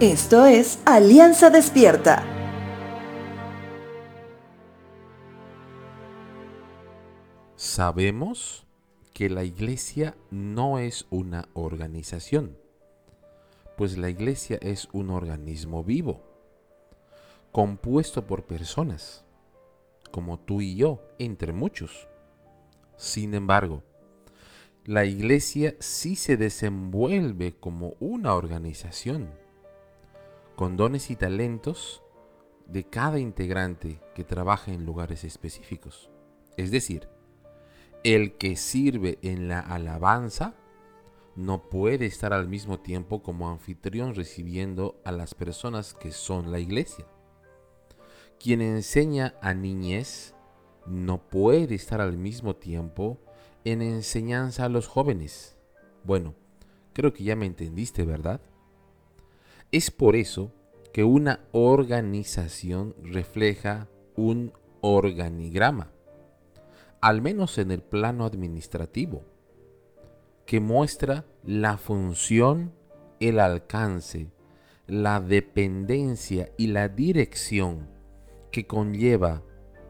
Esto es Alianza Despierta. Sabemos que la iglesia no es una organización, pues la iglesia es un organismo vivo, compuesto por personas, como tú y yo, entre muchos. Sin embargo, la iglesia sí se desenvuelve como una organización con dones y talentos de cada integrante que trabaja en lugares específicos. Es decir, el que sirve en la alabanza no puede estar al mismo tiempo como anfitrión recibiendo a las personas que son la iglesia. Quien enseña a niñez no puede estar al mismo tiempo en enseñanza a los jóvenes. Bueno, creo que ya me entendiste, ¿verdad? Es por eso que una organización refleja un organigrama, al menos en el plano administrativo, que muestra la función, el alcance, la dependencia y la dirección que conlleva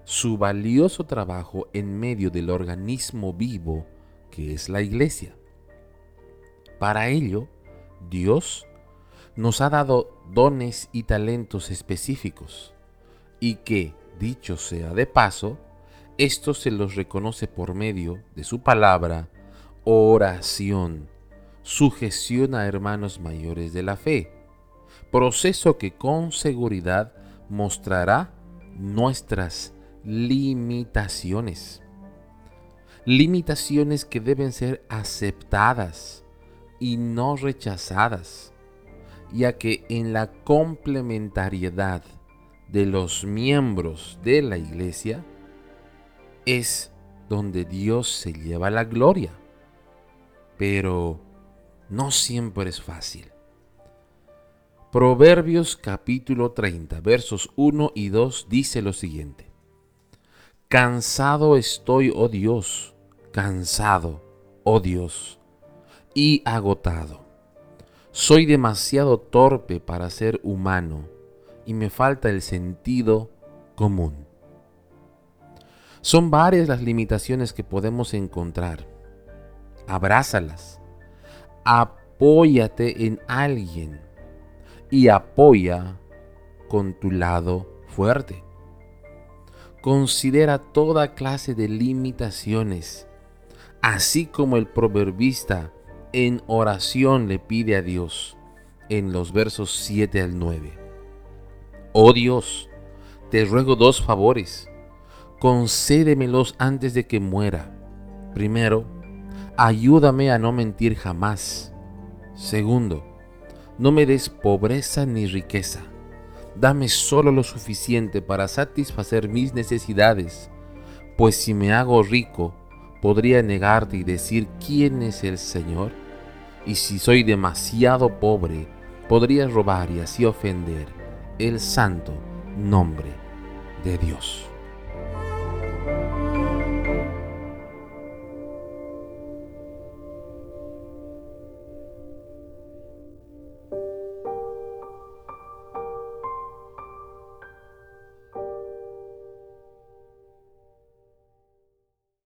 su valioso trabajo en medio del organismo vivo que es la iglesia. Para ello, Dios nos ha dado dones y talentos específicos y que, dicho sea de paso, esto se los reconoce por medio de su palabra, oración, sujeción a hermanos mayores de la fe, proceso que con seguridad mostrará nuestras limitaciones. Limitaciones que deben ser aceptadas y no rechazadas ya que en la complementariedad de los miembros de la iglesia es donde Dios se lleva la gloria. Pero no siempre es fácil. Proverbios capítulo 30, versos 1 y 2 dice lo siguiente. Cansado estoy, oh Dios, cansado, oh Dios, y agotado soy demasiado torpe para ser humano y me falta el sentido común. Son varias las limitaciones que podemos encontrar. Abrázalas. Apóyate en alguien y apoya con tu lado fuerte. Considera toda clase de limitaciones, así como el proverbista en oración le pide a Dios en los versos 7 al 9. Oh Dios, te ruego dos favores, concédemelos antes de que muera. Primero, ayúdame a no mentir jamás. Segundo, no me des pobreza ni riqueza. Dame solo lo suficiente para satisfacer mis necesidades, pues si me hago rico, podría negarte y decir quién es el Señor y si soy demasiado pobre, podría robar y así ofender el santo nombre de Dios.